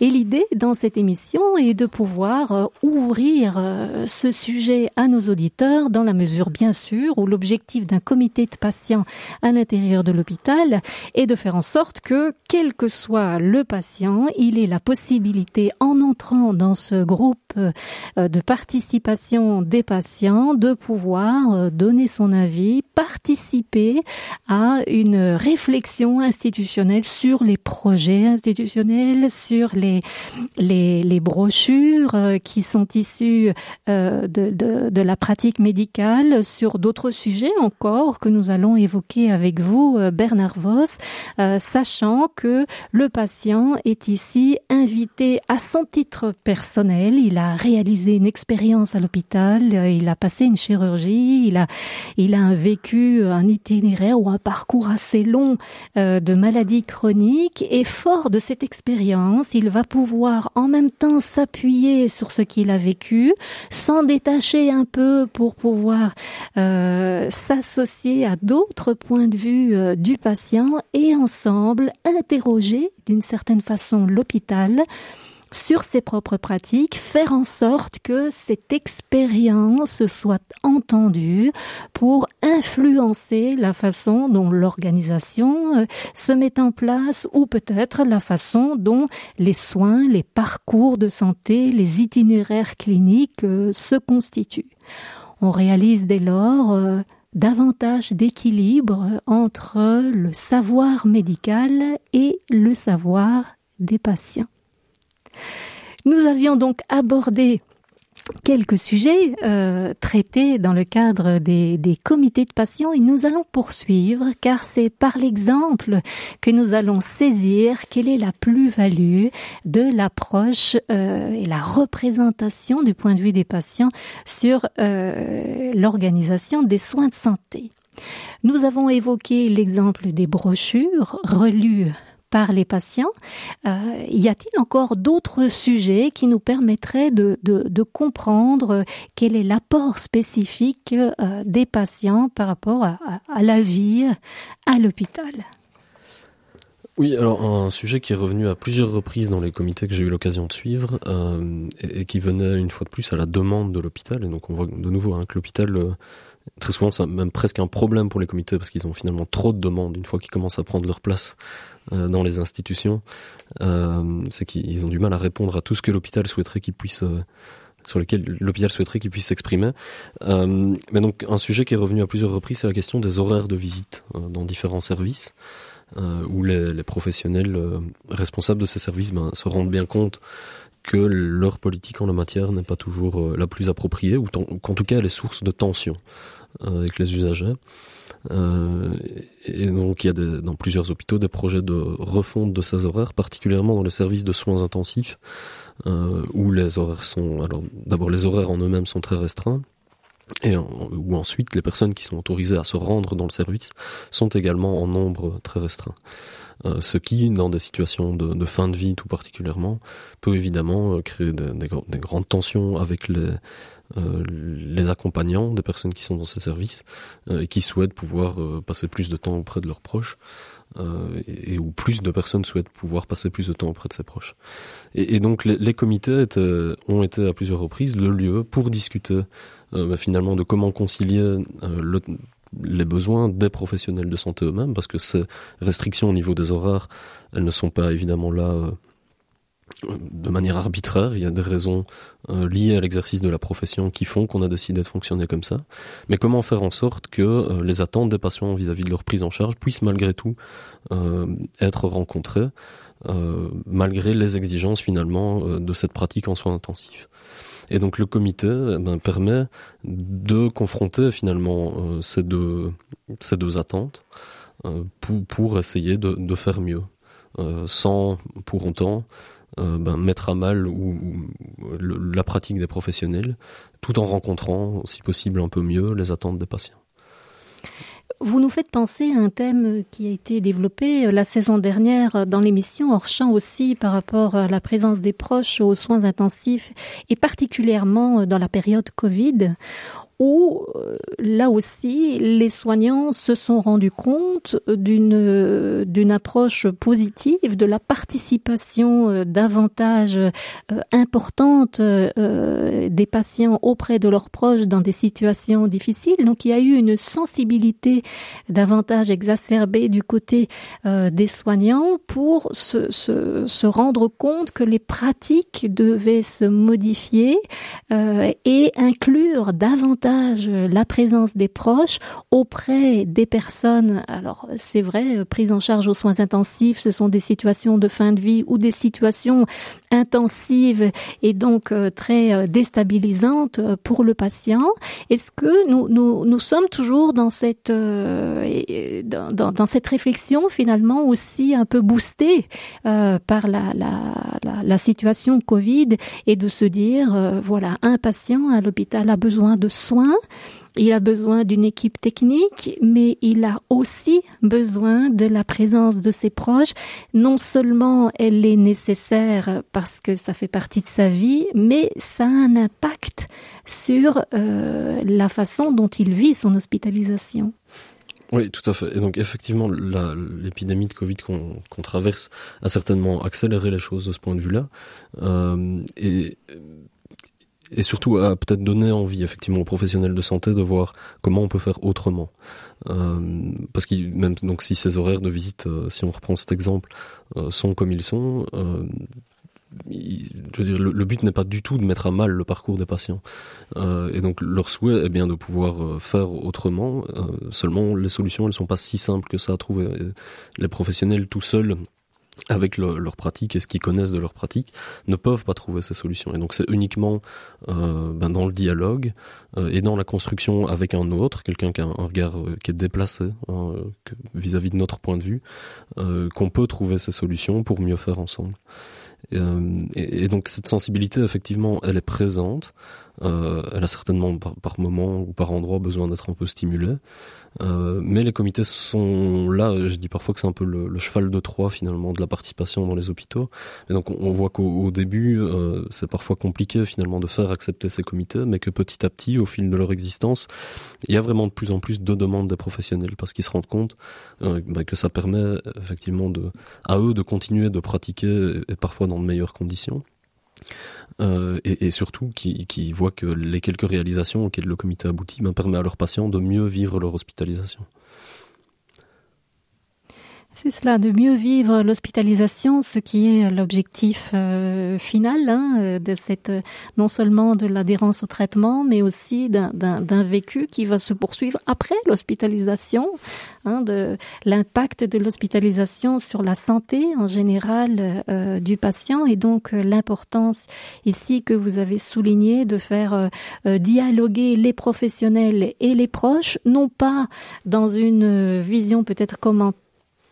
et l'idée dans cette émission est de pouvoir euh, ouvrir euh, ce sujet à nos auditeurs dans la mesure bien sûr où l'objectif d'un comité de patients à l'intérieur de l'hôpital est de faire en sorte que quel que soit le patient, il ait la possibilité en entrant dans ce groupe de participation des patients de pouvoir euh, donner son avis, participer à une réflexion institutionnelle sur les projets institutionnels, sur les, les, les brochures euh, qui sont issues euh, de, de, de la pratique médicale, sur d'autres sujets encore que nous allons évoquer avec vous, Bernard Voss, sachant que le patient est ici invité à son titre personnel. Il a réalisé une expérience à l'hôpital, euh, il a passé une chirurgie, il a, il a vécu, un itinéraire ou un parcours assez long euh, de maladie chronique et fort de cette expérience, il va pouvoir en même temps s'appuyer sur ce qu'il a vécu, s'en détacher un peu pour pouvoir euh, s'associer à d'autres points de vue euh, du patient et ensemble interroger d'une certaine façon l'hôpital sur ses propres pratiques, faire en sorte que cette expérience soit entendue pour influencer la façon dont l'organisation euh, se met en place ou peut-être la façon dont les soins, les parcours de santé, les itinéraires cliniques euh, se constituent. On réalise dès lors euh, davantage d'équilibre entre le savoir médical et le savoir des patients. Nous avions donc abordé quelques sujets euh, traités dans le cadre des, comités de patients et nous allons poursuivre car c'est par l'exemple que nous allons saisir quelle est la plus-value de l'approche euh, et la représentation du point de vue des patients sur euh, l'organisation des soins de santé. Nous avons évoqué l'exemple des brochures relues par les patients. Euh, y a-t-il encore d'autres sujets qui nous permettraient de, de, comprendre quel est l'apport spécifique euh, des patients par rapport à, à la vie à l'hôpital? Oui, alors un sujet qui est revenu à plusieurs reprises dans les comités que j'ai eu l'occasion de suivre euh, et, qui venait une fois de plus à la demande de l'hôpital. Et donc on voit de nouveau hein, que l'hôpital très souvent c'est même presque un problème pour les comités parce qu'ils ont finalement trop de demandes une fois qu'ils commencent à prendre leur place euh, dans les institutions euh, c'est qu'ils ont du mal à répondre à tout ce que l'hôpital souhaiterait qu'ils puissent euh, sur lequel l'hôpital souhaiterait qu'il puisse s'exprimer. Mais donc un sujet qui est revenu à plusieurs reprises, c'est la question des horaires de visite dans différents services, où les, les professionnels responsables de ces services ben, se rendent bien compte que leur politique en la matière n'est pas toujours la plus appropriée, ou qu'en tout cas elle est source de tension avec les usagers. Euh, et donc il y a dans plusieurs hôpitaux des projets de refonte de ces horaires, particulièrement dans les services de soins intensifs, euh, où les horaires sont alors d'abord les horaires en eux-mêmes sont très restreints. Et où ensuite les personnes qui sont autorisées à se rendre dans le service sont également en nombre très restreint. Euh, ce qui, dans des situations de, de, fin de vie tout particulièrement, peut évidemment euh, créer des, des, des grandes tensions avec les, euh, les accompagnants des personnes qui sont dans ces services euh, et qui souhaitent pouvoir euh, passer plus de temps auprès de leurs proches euh, et, et où plus de personnes souhaitent pouvoir passer plus de temps auprès de ses proches. Et, donc les, les comités étaient, ont été à plusieurs reprises le lieu pour discuter finalement de comment concilier le, les besoins des professionnels de santé eux-mêmes, parce que ces restrictions au niveau des horaires, elles ne sont pas évidemment là euh, de manière arbitraire, il y a des raisons euh, liées à l'exercice de la profession qui font qu'on a décidé de fonctionner comme ça. Mais comment faire en sorte que euh, les attentes des patients vis-à-vis -vis de leur prise en charge puissent malgré tout être rencontrées, malgré les exigences finalement de cette pratique en soins intensifs? Et donc le comité eh ben, permet de confronter finalement euh, ces, deux, ces deux attentes pour, pour essayer de, faire mieux, sans pour autant ben, mettre à mal ou, la pratique des professionnels, tout en rencontrant, si possible, un peu mieux les attentes des patients. Vous nous faites penser à un thème qui a été développé la saison dernière dans l'émission hors champ aussi par rapport à la présence des proches aux soins intensifs et particulièrement dans la période Covid où euh, là aussi les soignants se sont rendus compte d'une d'une approche positive de la participation euh, davantage euh, importante des patients auprès de leurs proches dans des situations difficiles. Donc il y a eu une sensibilité davantage exacerbée du côté des soignants pour se, se, se rendre compte que les pratiques devaient se modifier et inclure davantage la présence des proches auprès des personnes. Alors c'est vrai, euh, prise en charge aux soins intensifs, ce sont des situations de fin de vie ou des situations intensives et donc euh, très euh, déstabilisantes pour le patient. Est-ce que nous, nous, nous sommes toujours dans cette dans, cette réflexion finalement aussi un peu boostée par la, la, la, situation Covid et de se dire voilà un patient à l'hôpital a besoin de soins il a besoin d'une équipe technique, mais il a aussi besoin de la présence de ses proches. Non seulement elle est nécessaire parce que ça fait partie de sa vie, mais ça a un impact sur euh, la façon dont il vit son hospitalisation. Oui, tout à fait. Et donc effectivement, l'épidémie de Covid qu'on traverse a certainement accéléré les choses de ce point de vue-là. Euh, et et surtout à peut-être donner envie effectivement aux professionnels de santé de voir comment on peut faire autrement. Euh, parce que même donc si ces horaires de visite, euh, si on reprend cet exemple, euh, sont comme ils sont, le, but n'est pas du tout de mettre à mal le parcours des patients. et donc leur souhait est bien de pouvoir faire autrement. seulement les solutions elles sont pas si simples que ça à trouver. Les professionnels tout seuls avec leur pratique et ce qu'ils connaissent de leur pratique, ne peuvent pas trouver ces solutions. Et donc c'est uniquement euh, ben, dans le dialogue euh, et dans la construction avec un autre, quelqu'un qui a un regard euh, qui est déplacé hein, vis-à-vis de notre point de vue, euh, qu'on peut trouver ces solutions pour mieux faire ensemble. Et, et, donc cette sensibilité, effectivement, elle est présente. Elle a certainement par, par moment ou par endroit besoin d'être un peu stimulée. Euh, mais les comités sont là, je dis parfois que c'est un peu le, cheval de Troie finalement de la participation dans les hôpitaux. Et donc on, voit qu'au début, euh, c'est parfois compliqué finalement de faire accepter ces comités, mais que petit à petit, au fil de leur existence, il y a vraiment de plus en plus de demandes des professionnels parce qu'ils se rendent compte euh, bah, que ça permet effectivement de, à eux de continuer de pratiquer et parfois dans de meilleures conditions. Euh, et, surtout qui, qui voient que les quelques réalisations auxquelles le comité aboutit ben, permet à leurs patients de mieux vivre leur hospitalisation. C'est cela, de mieux vivre l'hospitalisation, ce qui est l'objectif euh, final hein, euh, de cette, non seulement de l'adhérence au traitement, mais aussi d'un vécu qui va se poursuivre après l'hospitalisation, hein, de l'impact de l'hospitalisation sur la santé en général euh, du patient et donc l'importance ici que vous avez souligné de faire dialoguer les professionnels et les proches, non pas dans une vision peut-être comment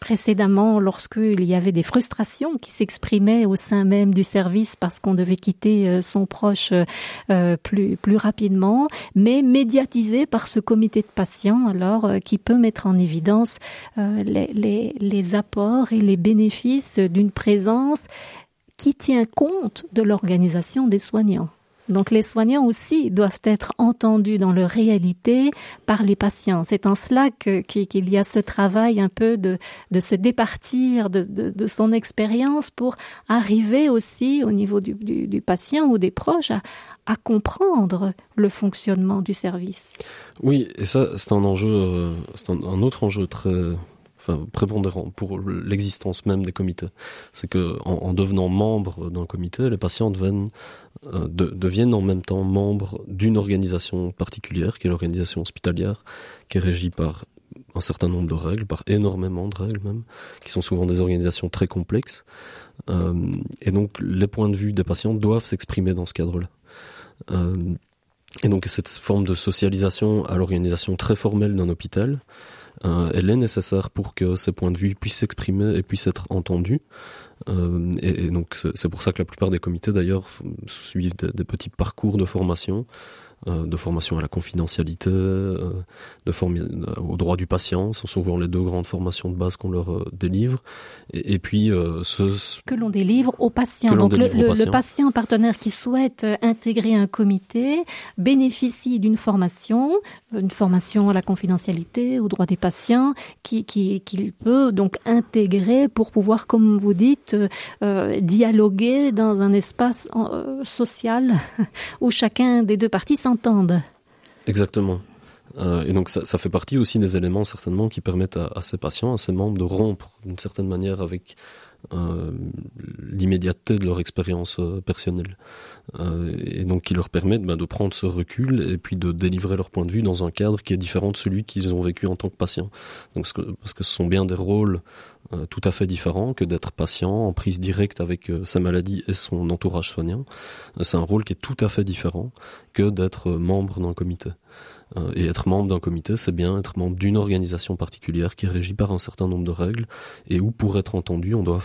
précédemment lorsqu'il y avait des frustrations qui s'exprimaient au sein même du service parce qu'on devait quitter euh, son proche euh, plus plus rapidement, mais médiatisé par ce comité de patients alors euh, qui peut mettre en évidence les, les, les apports et les bénéfices d'une présence qui tient compte de l'organisation des soignants. Donc les soignants aussi doivent être entendus dans leur réalité par les patients. C'est en cela qu'il y a ce travail un peu de, de se départir de, de, son expérience pour arriver aussi au niveau du, du, patient ou des proches à, comprendre le fonctionnement du service. Oui, et ça c'est un enjeu, euh, c'est un, autre enjeu très enfin prépondérant pour l'existence même des comités. C'est que en, en devenant membre d'un comité, les patients deviennent de, deviennent en même temps membres d'une organisation particulière, qui est l'organisation hospitalière, qui est régie par un certain nombre de règles, par énormément de règles même, qui sont souvent des organisations très complexes. Euh, et donc les points de vue des patients doivent s'exprimer dans ce cadre-là. Euh, et donc cette forme de socialisation à l'organisation très formelle d'un hôpital, euh, elle est nécessaire pour que ces points de vue puissent s'exprimer et puissent être entendus. Euh, et, donc c'est pour ça que la plupart des comités d'ailleurs suivent des, petits parcours de formation de formation à la confidentialité, euh, de former au droit du patient, ce sont souvent les deux grandes formations de base qu'on leur euh, délivre. Et, et puis ce que l'on délivre aux patients. Donc le, le, patient. le, patient partenaire qui souhaite intégrer un comité bénéficie d'une formation, une formation à la confidentialité, au droit des patients, qui qu'il qui peut donc intégrer pour pouvoir, comme vous dites, euh, dialoguer dans un espace euh, social où chacun des deux parties Exactement. Euh, et donc ça, fait partie aussi des éléments certainement qui permettent à, ces patients, à ces membres de rompre d'une certaine manière avec euh, l'immédiateté de leur expérience euh, personnelle. Et donc qui leur permettent ben, de prendre ce recul et puis de délivrer leur point de vue dans un cadre qui est différent de celui qu'ils ont vécu en tant que patient. Donc, parce que ce sont bien des rôles euh, tout à fait différents que d'être patient en prise directe avec euh, sa maladie et son entourage soignant. Euh, C'est un rôle qui est tout à fait différent que d'être membre d'un comité. Et être membre d'un comité, c'est bien être membre d'une organisation particulière qui est régie par un certain nombre de règles et où, pour être entendu, on doit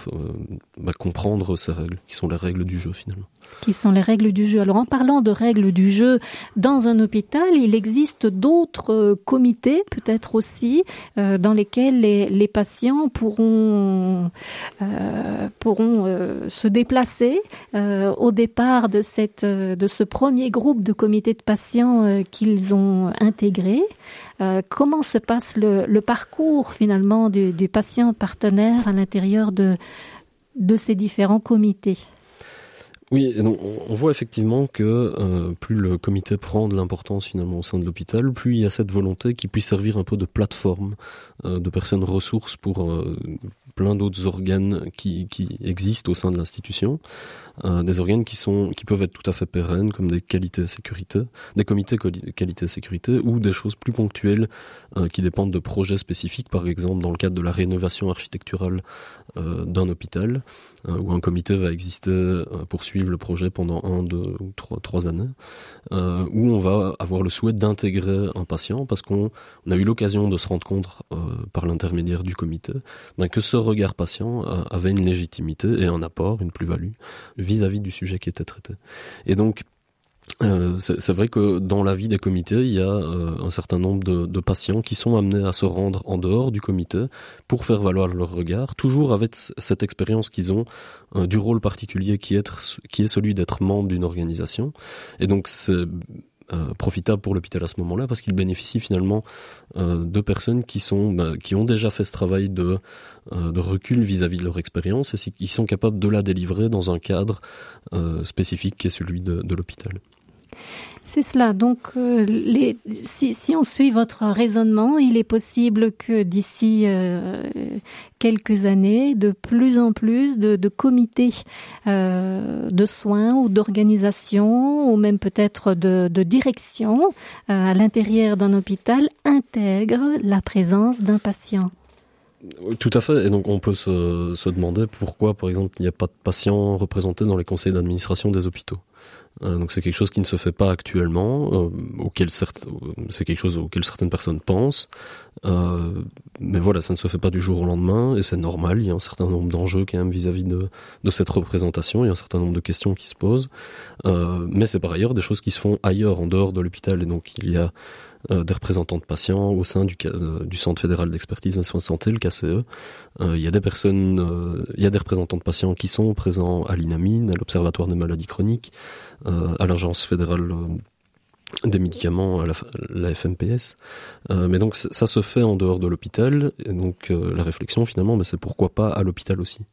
bah, comprendre ces règles, qui sont les règles du jeu finalement qui sont les règles du jeu. Alors en parlant de règles du jeu dans un hôpital, il existe d'autres euh, comités peut-être aussi euh, dans lesquels les, patients pourront euh, se déplacer au départ de ce premier groupe de comités de patients qu'ils ont intégré. Comment se passe le, parcours finalement du, patient partenaire à l'intérieur de ces différents comités? Oui, on voit effectivement que euh, plus le comité prend de l'importance finalement au sein de l'hôpital, plus il y a cette volonté qui puisse servir un peu de plateforme euh, de personnes ressources pour euh, plein d'autres organes qui existent au sein de l'institution, euh, des organes qui sont qui peuvent être tout à fait pérennes comme des qualités sécurité, des comités qualité sécurité ou des choses plus ponctuelles euh, qui dépendent de projets spécifiques, par exemple dans le cadre de la rénovation architecturale euh, d'un hôpital où un comité va exister pour suivre le projet pendant un, deux ou trois, trois années, où on va avoir le souhait d'intégrer un patient parce qu'on a eu l'occasion de se rendre compte par l'intermédiaire du comité ben, que ce regard patient avait une légitimité et un apport, une plus-value vis-à-vis du sujet qui était traité. Et donc Euh, c'est vrai que dans la vie des comités, il y a euh, un certain nombre de, patients qui sont amenés à se rendre en dehors du comité pour faire valoir leur regard, toujours avec cette expérience qu'ils ont euh, du rôle particulier qui est, qui est celui d'être membre d'une organisation. Et donc c'est euh, profitable pour l'hôpital à ce moment-là parce qu'il bénéficie finalement euh, de personnes qui sont bah, qui ont déjà fait ce travail de euh, recul vis-à-vis -vis de leur expérience et qui sont capables de la délivrer dans un cadre spécifique qui est celui de l'hôpital. C'est cela. Donc, euh, si, on suit votre raisonnement, il est possible que d'ici euh, quelques années, de plus en plus de, comités euh, de soins ou d'organisation ou même peut-être de, de direction à l'intérieur d'un hôpital intègrent la présence d'un patient. Tout à fait. Et donc, on peut se, se demander pourquoi, par exemple, il n'y a pas de patients représentés dans les conseils d'administration des hôpitaux. Euh, donc c'est quelque chose qui ne se fait pas actuellement, euh, auquel c'est quelque chose auquel certaines personnes pensent. Euh, mais voilà, ça ne se fait pas du jour au lendemain et c'est normal. Il y a un certain nombre d'enjeux quand même vis-à-vis -vis de, de cette représentation. Il y a un certain nombre de questions qui se posent. Euh, mais c'est par ailleurs des choses qui se font ailleurs, en dehors de l'hôpital. Et donc il y a euh, des représentants de patients au sein du, euh, du Centre fédéral d'expertise en soins de santé, le KCE. Euh, il y a des personnes, il y a des représentants de patients qui sont présents à l'INAMINE, à l'Observatoire des maladies chroniques, à l'Agence fédérale des médicaments à la, FMPS. Mais donc ça se fait en dehors de l'hôpital. Et donc la réflexion finalement, c'est pourquoi pas à l'hôpital aussi.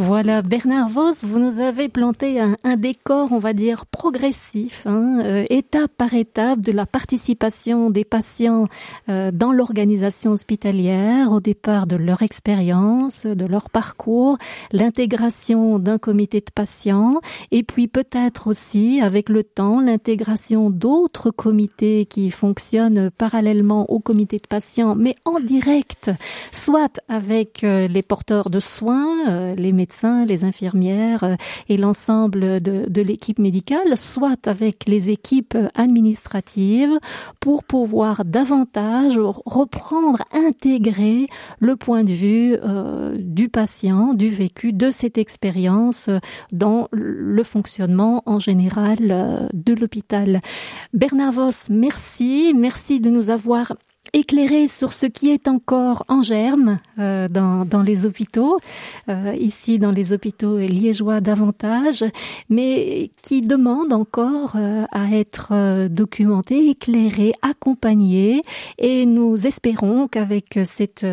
Voilà, Bernard Vos, vous nous avez planté un, décor, on va dire, progressif, hein, euh, étape par étape de la participation des patients euh, dans l'organisation hospitalière, au départ de leur expérience, de leur parcours, l'intégration d'un comité de patients, et puis peut-être aussi, avec le temps, l'intégration d'autres comités qui fonctionnent parallèlement au comité de patients, mais en direct, soit avec euh, les porteurs de soins, euh, les médecins, les infirmières euh, et l'ensemble de, l'équipe médicale, soit avec les équipes administratives pour pouvoir davantage reprendre, intégrer le point de vue euh, du patient, du vécu, de cette expérience dans le fonctionnement en général euh, de l'hôpital. Bernard merci, merci de nous avoir éclairé sur ce qui est encore en germe euh, dans, dans, les hôpitaux, euh, ici dans les hôpitaux liégeois davantage, mais qui demande encore euh, à être documenté, éclairé, accompagné, et nous espérons qu'avec cette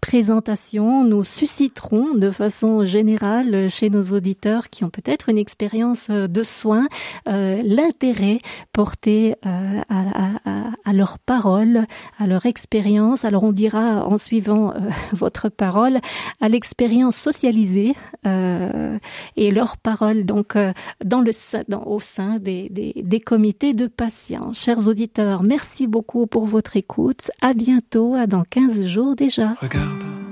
présentation, nous susciterons de façon générale chez nos auditeurs qui ont peut-être une expérience de soins euh, l'intérêt porté euh, à, à, à, leur parole, à leur expérience. Alors on dira en suivant euh, votre parole à l'expérience socialisée euh, et leur parole donc euh, dans le au sein des, des, des comités de patients. Chers auditeurs, merci beaucoup pour votre écoute. À bientôt, à dans 15 jours déjà. 掉的